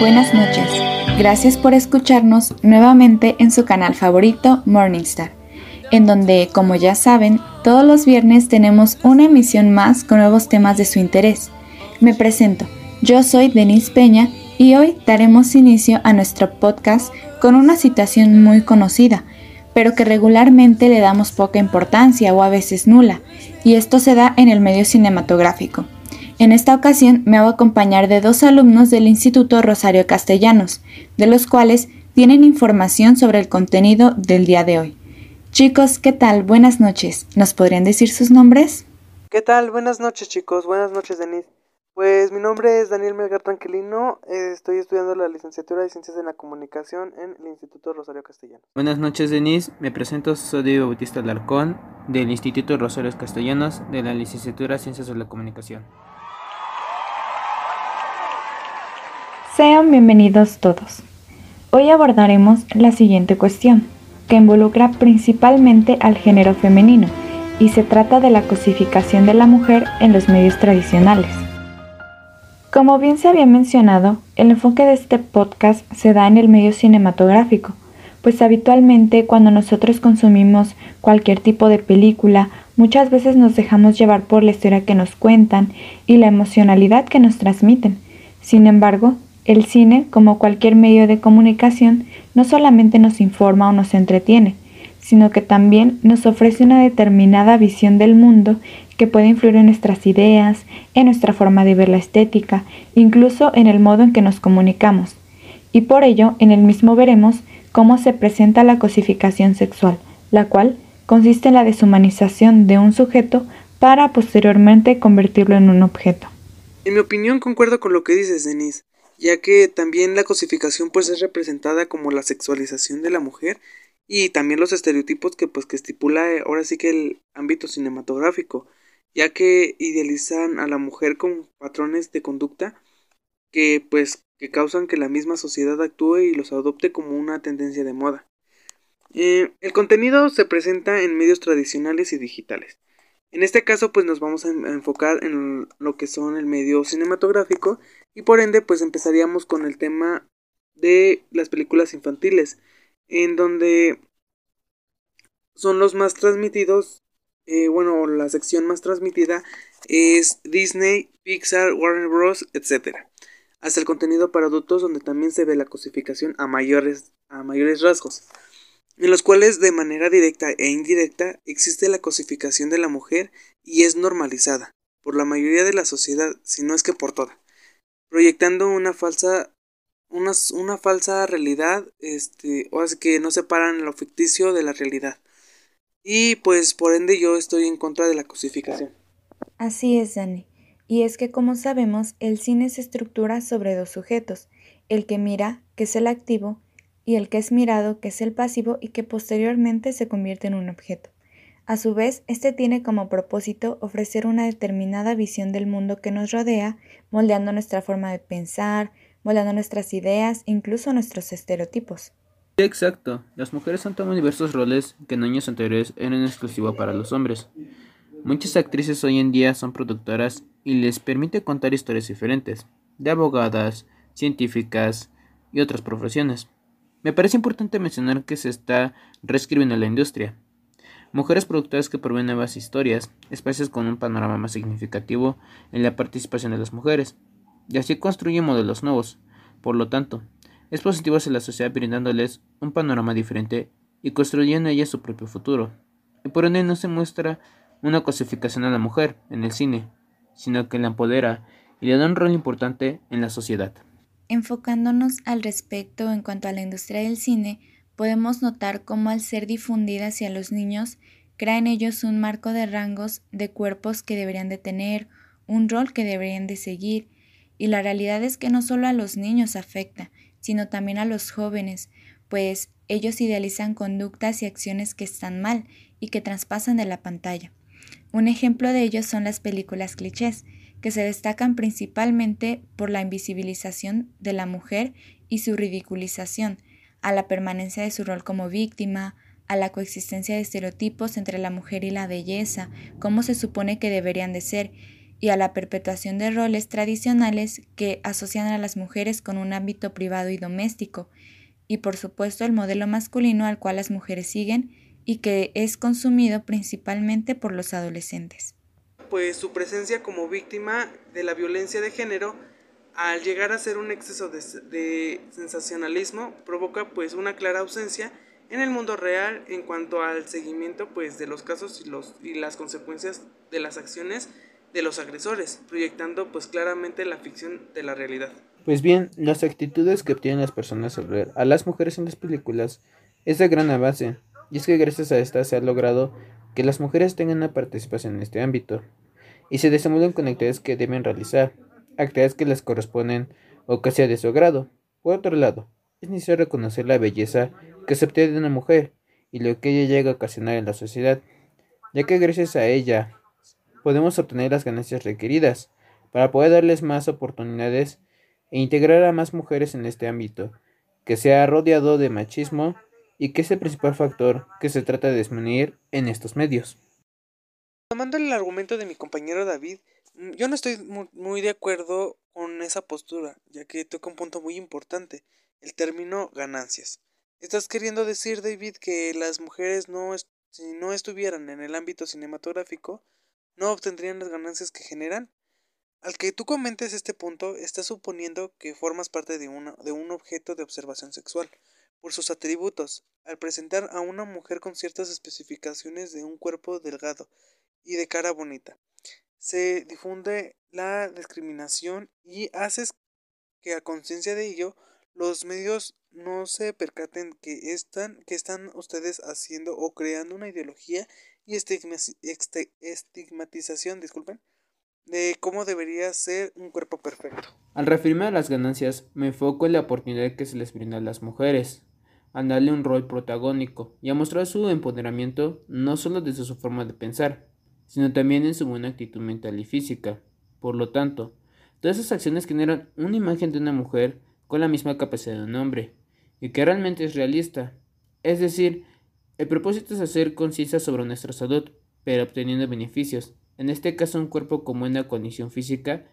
Buenas noches. Gracias por escucharnos nuevamente en su canal favorito Morningstar, en donde, como ya saben, todos los viernes tenemos una emisión más con nuevos temas de su interés. Me presento, yo soy Denise Peña y hoy daremos inicio a nuestro podcast con una situación muy conocida, pero que regularmente le damos poca importancia o a veces nula, y esto se da en el medio cinematográfico. En esta ocasión me a acompañar de dos alumnos del Instituto Rosario Castellanos, de los cuales tienen información sobre el contenido del día de hoy. Chicos, ¿qué tal? Buenas noches. ¿Nos podrían decir sus nombres? ¿Qué tal? Buenas noches chicos, buenas noches Denise. Pues mi nombre es Daniel Melgar Tranquilino, eh, estoy estudiando la licenciatura de Ciencias de la Comunicación en el Instituto Rosario Castellanos. Buenas noches Denise, me presento, soy Diego Bautista Alarcón del Instituto Rosario Castellanos de la licenciatura de Ciencias de la Comunicación. Sean bienvenidos todos. Hoy abordaremos la siguiente cuestión, que involucra principalmente al género femenino y se trata de la cosificación de la mujer en los medios tradicionales. Como bien se había mencionado, el enfoque de este podcast se da en el medio cinematográfico, pues habitualmente cuando nosotros consumimos cualquier tipo de película, muchas veces nos dejamos llevar por la historia que nos cuentan y la emocionalidad que nos transmiten. Sin embargo, el cine, como cualquier medio de comunicación, no solamente nos informa o nos entretiene, sino que también nos ofrece una determinada visión del mundo que puede influir en nuestras ideas, en nuestra forma de ver la estética, incluso en el modo en que nos comunicamos. Y por ello, en el mismo veremos cómo se presenta la cosificación sexual, la cual consiste en la deshumanización de un sujeto para posteriormente convertirlo en un objeto. En mi opinión concuerdo con lo que dices, Denise ya que también la cosificación pues es representada como la sexualización de la mujer y también los estereotipos que pues que estipula eh, ahora sí que el ámbito cinematográfico, ya que idealizan a la mujer con patrones de conducta que pues que causan que la misma sociedad actúe y los adopte como una tendencia de moda. Eh, el contenido se presenta en medios tradicionales y digitales. En este caso pues nos vamos a enfocar en lo que son el medio cinematográfico y por ende, pues empezaríamos con el tema de las películas infantiles, en donde son los más transmitidos, eh, bueno, la sección más transmitida es Disney, Pixar, Warner Bros., etc. Hasta el contenido para adultos, donde también se ve la cosificación a mayores, a mayores rasgos, en los cuales de manera directa e indirecta existe la cosificación de la mujer y es normalizada por la mayoría de la sociedad, si no es que por toda proyectando una falsa una, una falsa realidad este o es que no separan lo ficticio de la realidad. Y pues por ende yo estoy en contra de la cosificación. Así es Dani. Y es que como sabemos el cine se estructura sobre dos sujetos el que mira que es el activo y el que es mirado que es el pasivo y que posteriormente se convierte en un objeto a su vez, este tiene como propósito ofrecer una determinada visión del mundo que nos rodea, moldeando nuestra forma de pensar, moldeando nuestras ideas, incluso nuestros estereotipos. exacto. Las mujeres han tomado diversos roles que en años anteriores eran exclusivos para los hombres. Muchas actrices hoy en día son productoras y les permite contar historias diferentes, de abogadas, científicas y otras profesiones. Me parece importante mencionar que se está reescribiendo la industria, Mujeres productoras que proveen nuevas historias, espacios con un panorama más significativo en la participación de las mujeres, y así construyen modelos nuevos. Por lo tanto, es positivo hacia la sociedad brindándoles un panorama diferente y construyendo en ella su propio futuro. Y por ende no se muestra una cosificación a la mujer en el cine, sino que la empodera y le da un rol importante en la sociedad. Enfocándonos al respecto en cuanto a la industria del cine, podemos notar cómo al ser difundida hacia los niños, crea en ellos un marco de rangos de cuerpos que deberían de tener, un rol que deberían de seguir, y la realidad es que no solo a los niños afecta, sino también a los jóvenes, pues ellos idealizan conductas y acciones que están mal y que traspasan de la pantalla. Un ejemplo de ello son las películas clichés, que se destacan principalmente por la invisibilización de la mujer y su ridiculización, a la permanencia de su rol como víctima, a la coexistencia de estereotipos entre la mujer y la belleza, como se supone que deberían de ser, y a la perpetuación de roles tradicionales que asocian a las mujeres con un ámbito privado y doméstico, y por supuesto el modelo masculino al cual las mujeres siguen y que es consumido principalmente por los adolescentes. Pues su presencia como víctima de la violencia de género al llegar a ser un exceso de, sensacionalismo provoca pues una clara ausencia en el mundo real en cuanto al seguimiento pues de los casos y, los, y las consecuencias de las acciones de los agresores, proyectando pues claramente la ficción de la realidad. Pues bien, las actitudes que obtienen las personas al ver a las mujeres en las películas es de gran avance, y es que gracias a esta se ha logrado que las mujeres tengan una participación en este ámbito, y se desenvuelven con actividades que deben realizar, actividades que les corresponden o que sea de su agrado. Por otro lado, es necesario reconocer la belleza que se obtiene de una mujer y lo que ella llega a ocasionar en la sociedad, ya que gracias a ella podemos obtener las ganancias requeridas para poder darles más oportunidades e integrar a más mujeres en este ámbito, que sea rodeado de machismo y que es el principal factor que se trata de disminuir en estos medios. Tomando el argumento de mi compañero David, mm, yo no estoy muy, de acuerdo con esa postura, ya que toca un punto muy importante, el término ganancias. ¿Estás queriendo decir, David, que las mujeres no, si no estuvieran en el ámbito cinematográfico, no obtendrían las ganancias que generan? Al que tú comentes este punto, estás suponiendo que formas parte de, de un objeto de observación sexual, por sus atributos, al presentar a una mujer con ciertas especificaciones de un cuerpo delgado y de cara bonita. Se difunde la discriminación y haces que a conciencia de ello los medios no se percaten que están, que están ustedes haciendo o creando una ideología y estigmatización, disculpen, de cómo debería ser un cuerpo perfecto. Al referirme a las ganancias, me enfoco en la oportunidad que se les brinda a las mujeres, a darle un rol protagónico y a mostrar su empoderamiento no solo desde su forma de pensar, sino también en su buena actitud mental y física. Por lo tanto, todas esas acciones generan una imagen de una mujer con la misma capacidad de un hombre, y que realmente es realista. Es decir, el propósito es hacer conciencia sobre nuestra salud, pero obteniendo beneficios, en este caso un cuerpo con buena condición física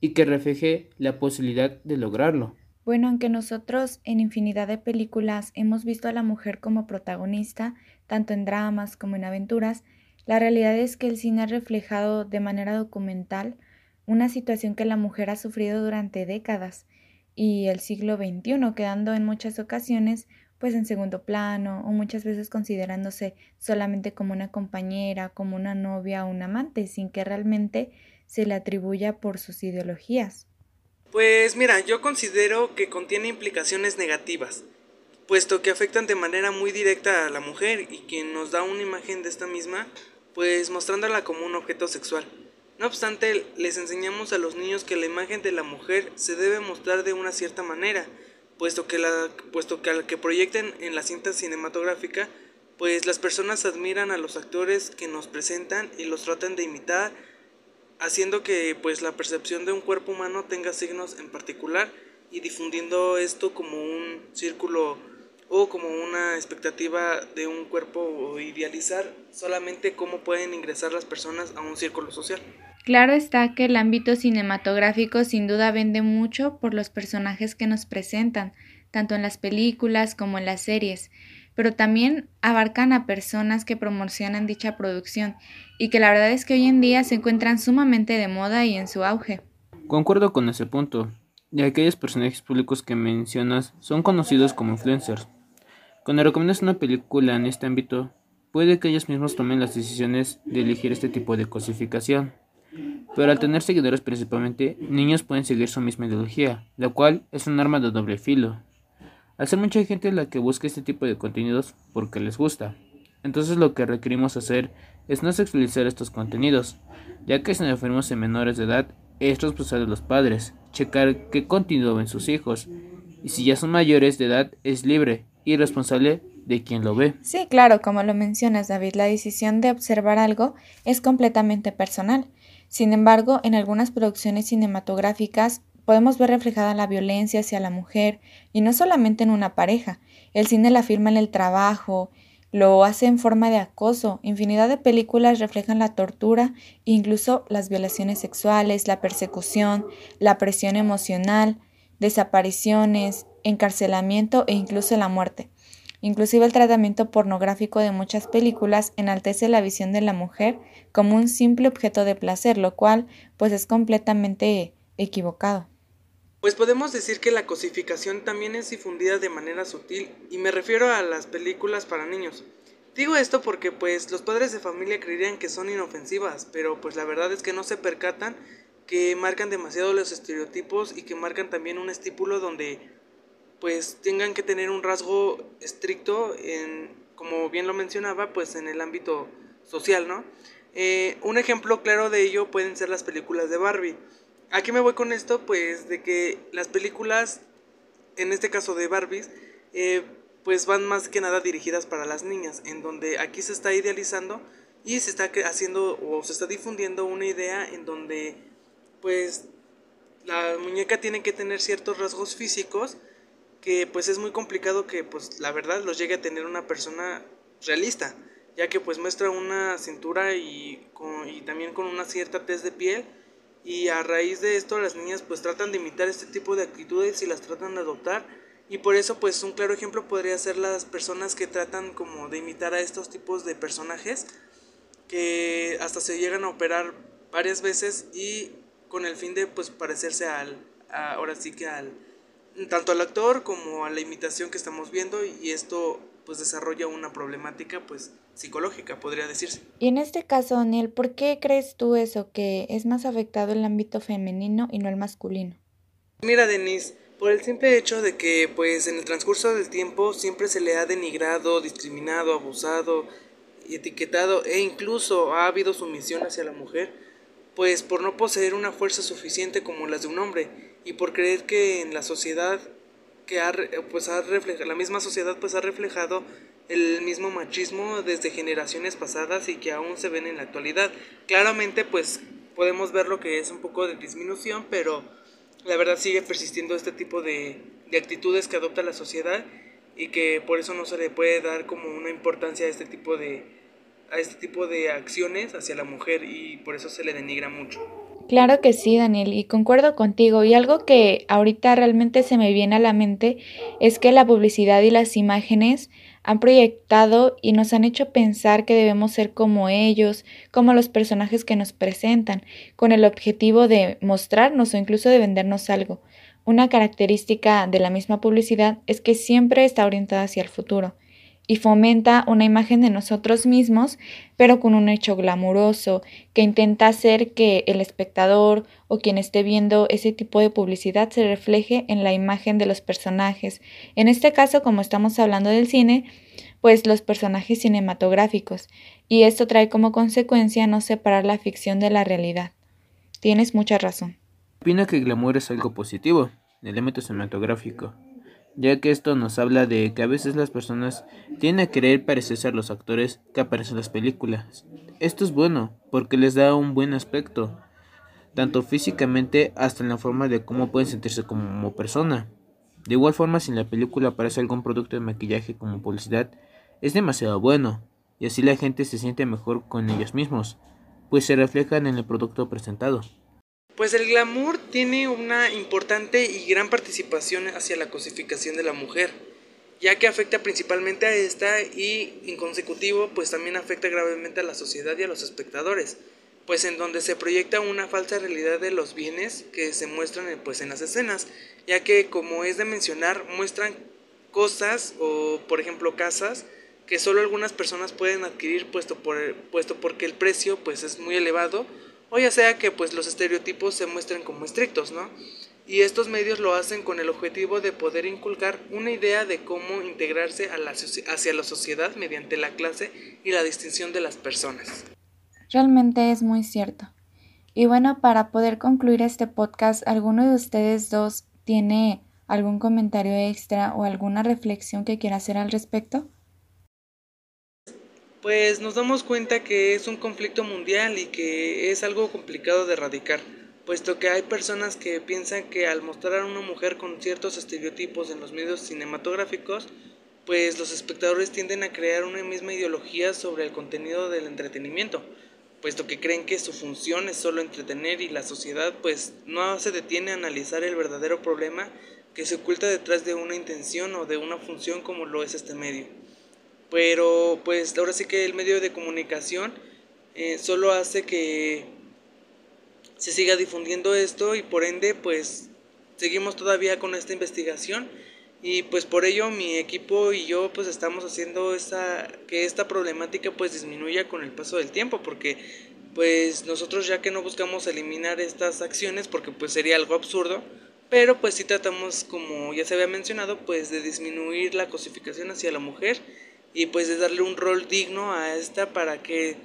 y que refleje la posibilidad de lograrlo. Bueno, aunque nosotros en infinidad de películas hemos visto a la mujer como protagonista, tanto en dramas como en aventuras, la realidad es que el cine ha reflejado de manera documental una situación que la mujer ha sufrido durante décadas y el siglo XXI, quedando en muchas ocasiones pues en segundo plano o muchas veces considerándose solamente como una compañera, como una novia o un amante, sin que realmente se le atribuya por sus ideologías. Pues mira, yo considero que contiene implicaciones negativas, puesto que afectan de manera muy directa a la mujer y quien nos da una imagen de esta misma, pues mostrándola como un objeto sexual. No obstante, les enseñamos a los niños que la imagen de la mujer se debe mostrar de una cierta manera, puesto que, la, puesto que al que proyecten en la cinta cinematográfica, pues las personas admiran a los actores que nos presentan y los tratan de imitar, haciendo que pues la percepción de un cuerpo humano tenga signos en particular y difundiendo esto como un círculo o como una expectativa de un cuerpo o idealizar solamente cómo pueden ingresar las personas a un círculo social. Claro está que el ámbito cinematográfico sin duda vende mucho por los personajes que nos presentan, tanto en las películas como en las series, pero también abarcan a personas que promocionan dicha producción y que la verdad es que hoy en día se encuentran sumamente de moda y en su auge. Concuerdo con ese punto, y aquellos personajes públicos que mencionas son conocidos como influencers. Cuando recomiendas una película en este ámbito, puede que ellos mismos tomen las decisiones de elegir este tipo de cosificación. Pero al tener seguidores principalmente, niños pueden seguir su misma ideología, la cual es un arma de doble filo. Al ser mucha gente la que busca este tipo de contenidos porque les gusta, entonces lo que requerimos hacer es no sexualizar estos contenidos, ya que si nos referimos en menores de edad, es responsabilidad de los padres, checar qué contenido ven sus hijos, y si ya son mayores de edad, es libre y responsable de quien lo ve. Sí, claro, como lo mencionas David, la decisión de observar algo es completamente personal. Sin embargo, en algunas producciones cinematográficas podemos ver reflejada la violencia hacia la mujer, y no solamente en una pareja. El cine la firma en el trabajo, lo hace en forma de acoso. Infinidad de películas reflejan la tortura, incluso las violaciones sexuales, la persecución, la presión emocional, desapariciones, encarcelamiento e incluso la muerte. Inclusive el tratamiento pornográfico de muchas películas enaltece la visión de la mujer como un simple objeto de placer, lo cual pues es completamente equivocado. Pues podemos decir que la cosificación también es difundida de manera sutil y me refiero a las películas para niños. Digo esto porque pues los padres de familia creerían que son inofensivas, pero pues la verdad es que no se percatan que marcan demasiado los estereotipos y que marcan también un estípulo donde pues tengan que tener un rasgo estricto en, como bien lo mencionaba, pues en el ámbito social, ¿no? Eh, un ejemplo claro de ello pueden ser las películas de Barbie. ¿A qué me voy con esto? Pues de que las películas, en este caso de Barbies, eh, pues van más que nada dirigidas para las niñas, en donde aquí se está idealizando y se está haciendo o se está difundiendo una idea en donde pues la muñeca tiene que tener ciertos rasgos físicos que pues es muy complicado que pues la verdad los llegue a tener una persona realista, ya que pues muestra una cintura y, y también con una cierta tez de piel y a raíz de esto las niñas pues tratan de imitar este tipo de actitudes y las tratan de adoptar. Y por eso pues un claro ejemplo podría ser las personas que tratan como de imitar a estos tipos de personajes que hasta se llegan a operar varias veces y con el fin de pues parecerse al ahora sí que al tanto al actor como a la imitación que estamos viendo y esto pues desarrolla una problemática pues psicológica, podría decirse. Y en este caso, Daniel, ¿por qué crees tú eso, que es más afectado el ámbito femenino y no el masculino? Mira, Denise, por el simple hecho de que pues en el transcurso del tiempo siempre se le ha denigrado, discriminado, abusado, etiquetado e incluso ha habido sumisión hacia la mujer, pues por no poseer una fuerza suficiente como las de un hombre y por creer que en la sociedad que ha, pues ha reflejado, la misma sociedad pues ha reflejado el mismo machismo desde generaciones pasadas y que aún se ven en la actualidad. Claramente pues podemos ver lo que es un poco de disminución, pero la verdad sigue persistiendo este tipo de, de actitudes que adopta la sociedad y que por eso no se le puede dar como una importancia a este tipo de a este tipo de acciones hacia la mujer y por eso se le denigra mucho. Claro que sí, Daniel, y concuerdo contigo. Y algo que ahorita realmente se me viene a la mente es que la publicidad y las imágenes han proyectado y nos han hecho pensar que debemos ser como ellos, como los personajes que nos presentan, con el objetivo de mostrarnos o incluso de vendernos algo. Una característica de la misma publicidad es que siempre está orientada hacia el futuro y fomenta una imagen de nosotros mismos, pero con un hecho glamuroso, que intenta hacer que el espectador o quien esté viendo ese tipo de publicidad se refleje en la imagen de los personajes. En este caso, como estamos hablando del cine, pues los personajes cinematográficos, y esto trae como consecuencia no separar la ficción de la realidad. Tienes mucha razón. Opino que el glamour es algo positivo, el elemento cinematográfico, ya que esto nos habla de que a veces las personas tienen a querer parecerse a los actores que aparecen en las películas. Esto es bueno, porque les da un buen aspecto, tanto físicamente hasta en la forma de cómo pueden sentirse como persona. De igual forma, si en la película aparece algún producto de maquillaje como publicidad, es demasiado bueno, y así la gente se siente mejor con ellos mismos, pues se reflejan en el producto presentado. Pues el glamour tiene una importante y gran participación hacia la cosificación de la mujer, ya que afecta principalmente a esta y en consecutivo pues también afecta gravemente a la sociedad y a los espectadores, pues en donde se proyecta una falsa realidad de los bienes que se muestran pues en las escenas, ya que como es de mencionar muestran cosas o por ejemplo casas que solo algunas personas pueden adquirir puesto por puesto porque el precio pues es muy elevado o ya sea que pues los estereotipos se muestren como estrictos, ¿no? Y estos medios lo hacen con el objetivo de poder inculcar una idea de cómo integrarse a la, hacia la sociedad mediante la clase y la distinción de las personas. Realmente es muy cierto. Y bueno, para poder concluir este podcast, ¿alguno de ustedes dos tiene algún comentario extra o alguna reflexión que quiera hacer al respecto? Pues nos damos cuenta que es un conflicto mundial y que es algo complicado de erradicar, puesto que hay personas que piensan que al mostrar a una mujer con ciertos estereotipos en los medios cinematográficos, pues los espectadores tienden a crear una misma ideología sobre el contenido del entretenimiento, puesto que creen que su función es solo entretener y la sociedad pues no se detiene a analizar el verdadero problema que se oculta detrás de una intención o de una función como lo es este medio. Pero pues ahora sí que el medio de comunicación eh, solo hace que se siga difundiendo esto y por ende pues seguimos todavía con esta investigación. Y pues por ello mi equipo y yo pues estamos haciendo esta, que esta problemática pues disminuya con el paso del tiempo porque pues nosotros ya que no buscamos eliminar estas acciones porque pues sería algo absurdo pero pues sí tratamos como ya se había mencionado pues de disminuir la cosificación hacia la mujer y pues de darle un rol digno a esta para que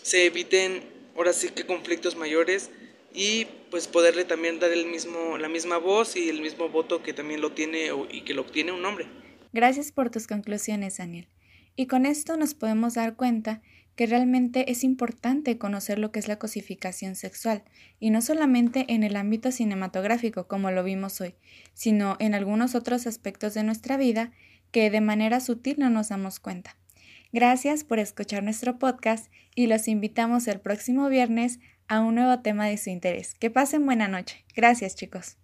se eviten ahora sí que conflictos mayores y pues poderle también dar el mismo, la misma voz y el mismo voto que también lo tiene y que lo obtiene un hombre. Gracias por tus conclusiones, Daniel. Y con esto nos podemos dar cuenta que realmente es importante conocer lo que es la cosificación sexual, y no solamente en el ámbito cinematográfico, como lo vimos hoy, sino en algunos otros aspectos de nuestra vida que de manera sutil no nos damos cuenta. Gracias por escuchar nuestro podcast y los invitamos el próximo viernes a un nuevo tema de su interés. Que pasen buena noche. Gracias chicos.